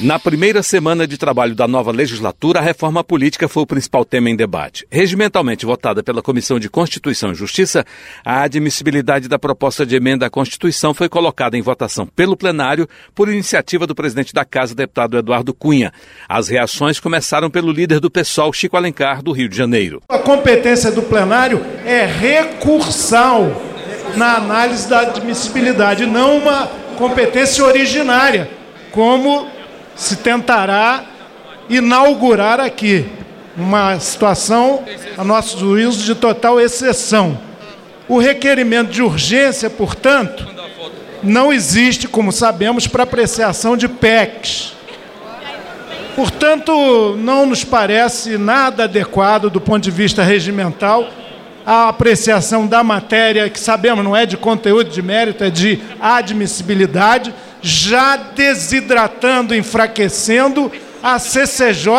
Na primeira semana de trabalho da nova legislatura, a reforma política foi o principal tema em debate. Regimentalmente votada pela Comissão de Constituição e Justiça, a admissibilidade da proposta de emenda à Constituição foi colocada em votação pelo plenário por iniciativa do presidente da Casa, deputado Eduardo Cunha. As reações começaram pelo líder do PSOL, Chico Alencar, do Rio de Janeiro. A competência do plenário é recursal na análise da admissibilidade, não uma competência originária, como se tentará inaugurar aqui uma situação, a nosso juízo, de total exceção. O requerimento de urgência, portanto, não existe, como sabemos, para apreciação de PECs. Portanto, não nos parece nada adequado do ponto de vista regimental a apreciação da matéria, que sabemos não é de conteúdo de mérito, é de admissibilidade já desidratando, enfraquecendo a CCJ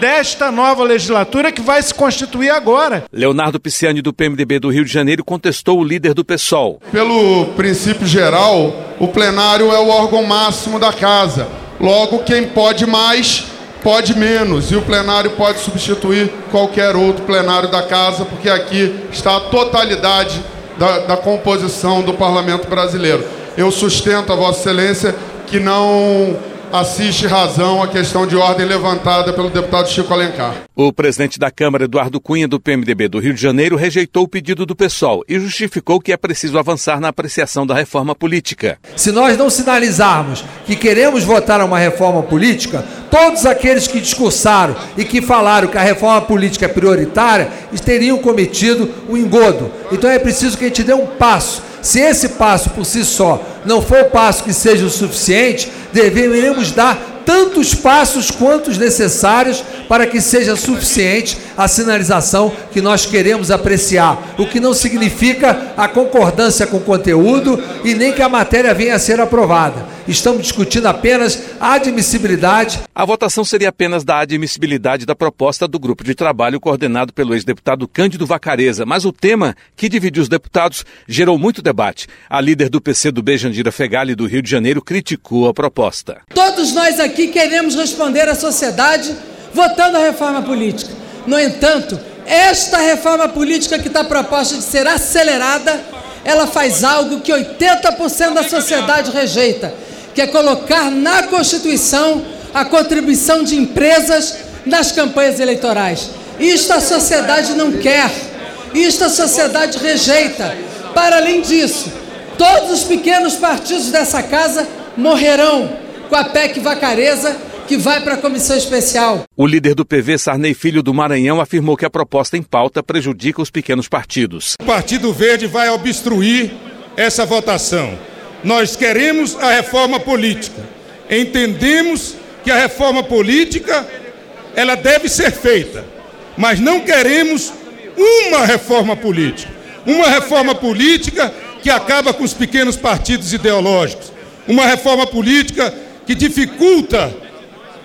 desta nova legislatura que vai se constituir agora. Leonardo Pisciani, do PMDB do Rio de Janeiro, contestou o líder do PSOL. Pelo princípio geral, o plenário é o órgão máximo da casa. Logo, quem pode mais, pode menos. E o plenário pode substituir qualquer outro plenário da casa, porque aqui está a totalidade da, da composição do parlamento brasileiro eu sustento a Vossa Excelência que não assiste razão à questão de ordem levantada pelo deputado Chico Alencar. O presidente da Câmara, Eduardo Cunha, do PMDB do Rio de Janeiro, rejeitou o pedido do PSOL e justificou que é preciso avançar na apreciação da reforma política. Se nós não sinalizarmos que queremos votar uma reforma política, todos aqueles que discursaram e que falaram que a reforma política é prioritária teriam cometido um engodo. Então é preciso que a gente dê um passo se esse passo por si só não for o passo que seja o suficiente, deveremos dar tantos passos quantos necessários para que seja suficiente a sinalização que nós queremos apreciar, o que não significa a concordância com o conteúdo e nem que a matéria venha a ser aprovada. Estamos discutindo apenas a admissibilidade. A votação seria apenas da admissibilidade da proposta do grupo de trabalho coordenado pelo ex-deputado Cândido Vacareza, mas o tema que dividiu os deputados gerou muito debate. A líder do PC do B, Jandira Fegali, do Rio de Janeiro, criticou a proposta. Todos nós aqui queremos responder à sociedade votando a reforma política. No entanto, esta reforma política que está proposta de ser acelerada, ela faz algo que 80% da sociedade rejeita, que é colocar na Constituição a contribuição de empresas nas campanhas eleitorais. Isto a sociedade não quer, isto a sociedade rejeita. Para além disso, todos os pequenos partidos dessa casa morrerão com a PEC Vacareza que vai para a comissão especial. O líder do PV, Sarney Filho do Maranhão, afirmou que a proposta em pauta prejudica os pequenos partidos. O Partido Verde vai obstruir essa votação. Nós queremos a reforma política. Entendemos que a reforma política ela deve ser feita, mas não queremos uma reforma política. Uma reforma política que acaba com os pequenos partidos ideológicos. Uma reforma política que dificulta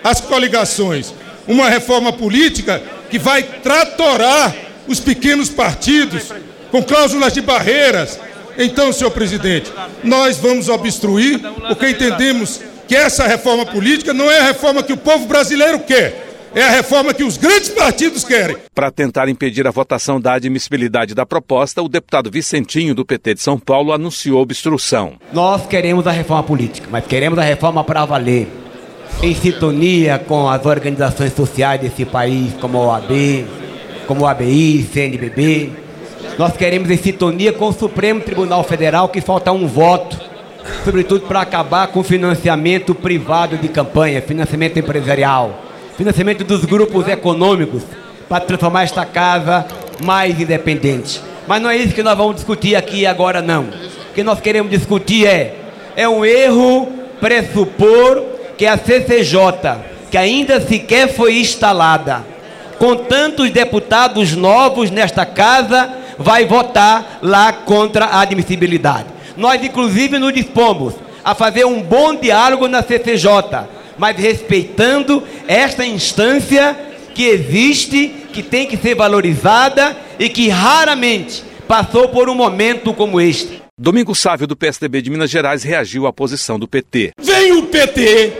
as coligações, uma reforma política que vai tratorar os pequenos partidos com cláusulas de barreiras. Então, senhor presidente, nós vamos obstruir porque entendemos que essa reforma política não é a reforma que o povo brasileiro quer. É a reforma que os grandes partidos querem. Para tentar impedir a votação da admissibilidade da proposta, o deputado Vicentinho, do PT de São Paulo, anunciou obstrução. Nós queremos a reforma política, mas queremos a reforma para valer em sintonia com as organizações sociais desse país, como a OAB, como o ABI, CNBB. Nós queremos em sintonia com o Supremo Tribunal Federal que falta um voto, sobretudo para acabar com o financiamento privado de campanha, financiamento empresarial, financiamento dos grupos econômicos, para transformar esta casa mais independente. Mas não é isso que nós vamos discutir aqui agora, não. O que nós queremos discutir é, é um erro pressupor que a CCJ, que ainda sequer foi instalada, com tantos deputados novos nesta casa, vai votar lá contra a admissibilidade. Nós, inclusive, nos dispomos a fazer um bom diálogo na CCJ, mas respeitando esta instância que existe, que tem que ser valorizada e que raramente passou por um momento como este. Domingo Sávio, do PSDB de Minas Gerais, reagiu à posição do PT. Vem o PT,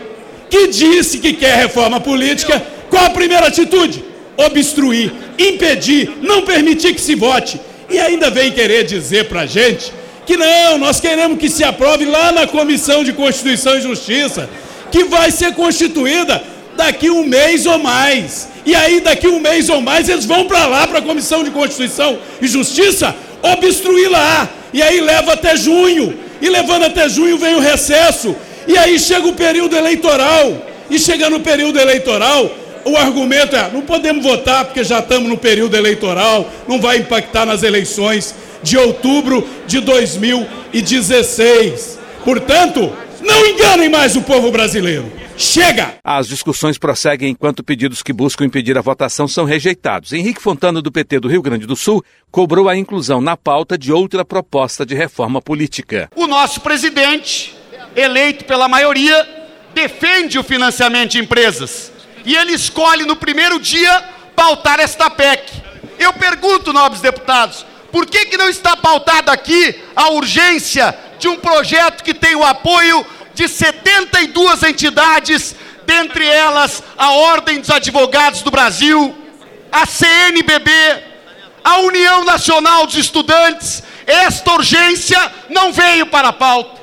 que disse que quer reforma política, qual a primeira atitude? Obstruir, impedir, não permitir que se vote. E ainda vem querer dizer para a gente que não, nós queremos que se aprove lá na Comissão de Constituição e Justiça, que vai ser constituída daqui um mês ou mais. E aí, daqui um mês ou mais, eles vão para lá, para a Comissão de Constituição e Justiça, obstruir lá. E aí leva até junho. E levando até junho vem o recesso. E aí chega o período eleitoral. E chega no período eleitoral, o argumento é: não podemos votar porque já estamos no período eleitoral, não vai impactar nas eleições de outubro de 2016. Portanto, não enganem mais o povo brasileiro. Chega! As discussões prosseguem enquanto pedidos que buscam impedir a votação são rejeitados. Henrique Fontana, do PT do Rio Grande do Sul, cobrou a inclusão na pauta de outra proposta de reforma política. O nosso presidente, eleito pela maioria, defende o financiamento de empresas. E ele escolhe no primeiro dia pautar esta PEC. Eu pergunto, nobres deputados, por que, que não está pautada aqui a urgência de um projeto que tem o apoio de 72 entidades, dentre elas a Ordem dos Advogados do Brasil, a CNBB, a União Nacional dos Estudantes. Esta urgência não veio para a pauta,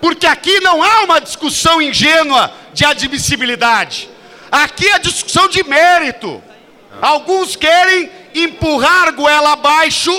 porque aqui não há uma discussão ingênua de admissibilidade. Aqui é discussão de mérito. Alguns querem empurrar goela abaixo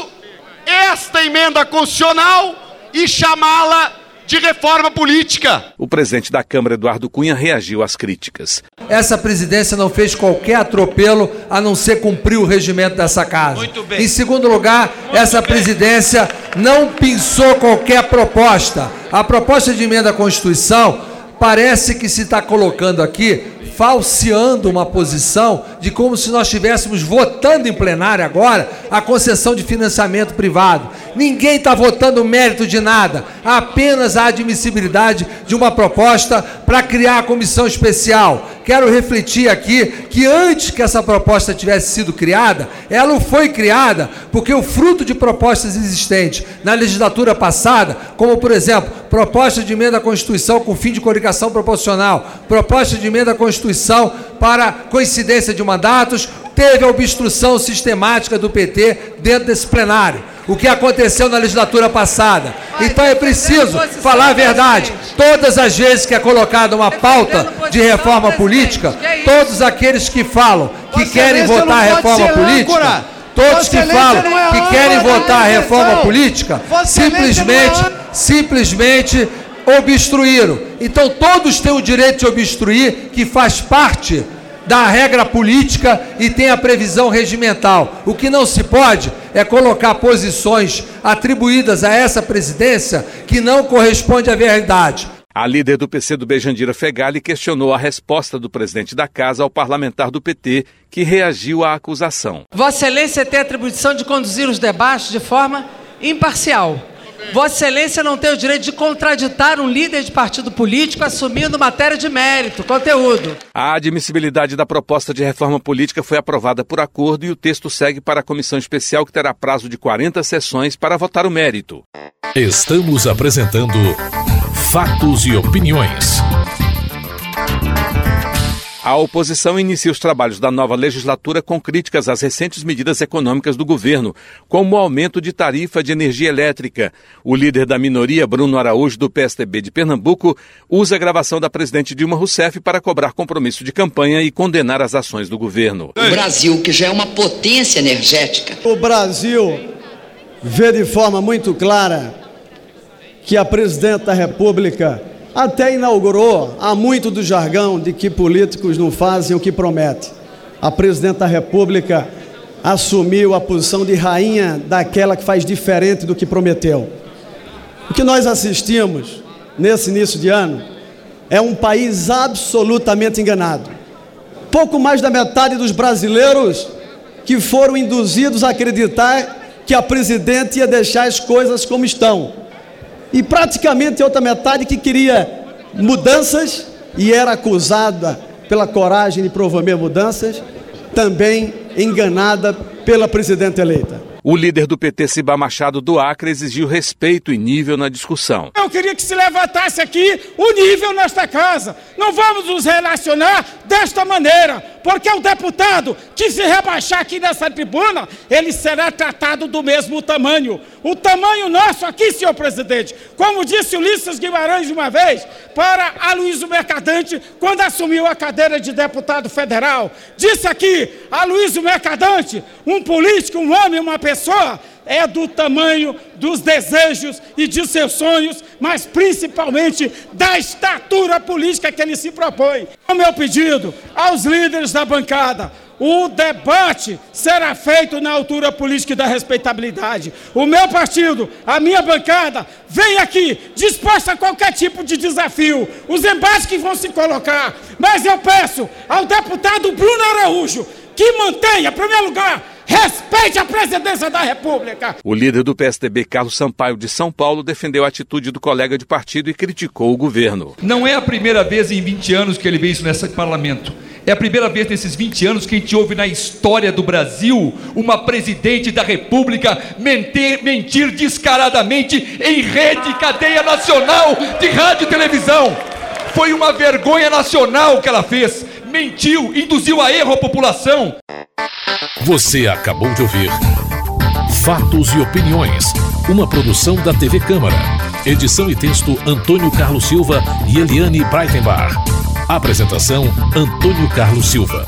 esta emenda constitucional e chamá-la de reforma política. O presidente da Câmara, Eduardo Cunha, reagiu às críticas. Essa presidência não fez qualquer atropelo a não ser cumprir o regimento dessa casa. Muito bem. Em segundo lugar, Muito essa bem. presidência não pensou qualquer proposta. A proposta de emenda à Constituição parece que se está colocando aqui falseando uma posição de como se nós estivéssemos votando em plenário agora a concessão de financiamento privado. Ninguém está votando mérito de nada, apenas a admissibilidade de uma proposta para criar a comissão especial. Quero refletir aqui que antes que essa proposta tivesse sido criada, ela foi criada porque o fruto de propostas existentes na legislatura passada, como por exemplo, proposta de emenda à Constituição com fim de coligação proporcional, proposta de emenda à Constituição para coincidência de mandatos, teve a obstrução sistemática do PT dentro desse plenário. O que aconteceu na legislatura passada. Então é preciso falar a verdade. Todas as vezes que é colocada uma pauta de reforma política, todos aqueles que falam que querem votar a reforma política, todos que falam que querem votar a reforma política, simplesmente, simplesmente obstruíram. Então todos têm o direito de obstruir, que faz parte da regra política e tem a previsão regimental. O que não se pode é colocar posições atribuídas a essa presidência que não corresponde à verdade. A líder do PC do Bejandira Fegali questionou a resposta do presidente da casa ao parlamentar do PT, que reagiu à acusação. Vossa Excelência tem a atribuição de conduzir os debates de forma imparcial. Vossa Excelência não tem o direito de contraditar um líder de partido político assumindo matéria de mérito, conteúdo. A admissibilidade da proposta de reforma política foi aprovada por acordo e o texto segue para a comissão especial que terá prazo de 40 sessões para votar o mérito. Estamos apresentando Fatos e Opiniões. A oposição inicia os trabalhos da nova legislatura com críticas às recentes medidas econômicas do governo, como o aumento de tarifa de energia elétrica. O líder da minoria, Bruno Araújo, do PSDB de Pernambuco, usa a gravação da presidente Dilma Rousseff para cobrar compromisso de campanha e condenar as ações do governo. O Brasil, que já é uma potência energética, O Brasil vê de forma muito clara que a presidente da República até inaugurou há muito do jargão de que políticos não fazem o que prometem. A presidente da República assumiu a posição de rainha daquela que faz diferente do que prometeu. O que nós assistimos nesse início de ano é um país absolutamente enganado. Pouco mais da metade dos brasileiros que foram induzidos a acreditar que a presidente ia deixar as coisas como estão. E praticamente outra metade que queria mudanças e era acusada pela coragem de promover mudanças, também enganada pela presidenta eleita. O líder do PT, Ciba Machado do Acre, exigiu respeito e nível na discussão. Eu queria que se levantasse aqui o nível nesta casa. Não vamos nos relacionar desta maneira, porque o deputado que se rebaixar aqui nessa tribuna, ele será tratado do mesmo tamanho. O tamanho nosso aqui, senhor presidente, como disse Ulisses Guimarães uma vez, para Aloysio Mercadante, quando assumiu a cadeira de deputado federal, disse aqui, Aloysio Mercadante, um político, um homem, uma pessoa, é do tamanho dos desejos e de seus sonhos, mas principalmente da estatura política que ele se propõe. O meu pedido aos líderes da bancada, o debate será feito na altura política e da respeitabilidade. O meu partido, a minha bancada, vem aqui disposta a qualquer tipo de desafio, os embates que vão se colocar. Mas eu peço ao deputado Bruno Araújo que mantenha, em primeiro lugar, Respeite a presidência da República! O líder do PSDB, Carlos Sampaio de São Paulo, defendeu a atitude do colega de partido e criticou o governo. Não é a primeira vez em 20 anos que ele vê isso nesse parlamento. É a primeira vez nesses 20 anos que a gente ouve na história do Brasil uma presidente da República mentir, mentir descaradamente em rede, cadeia nacional de rádio e televisão. Foi uma vergonha nacional que ela fez. Mentiu, induziu a erro a população. Você acabou de ouvir Fatos e Opiniões, uma produção da TV Câmara. Edição e texto Antônio Carlos Silva e Eliane Breitenbach. Apresentação Antônio Carlos Silva.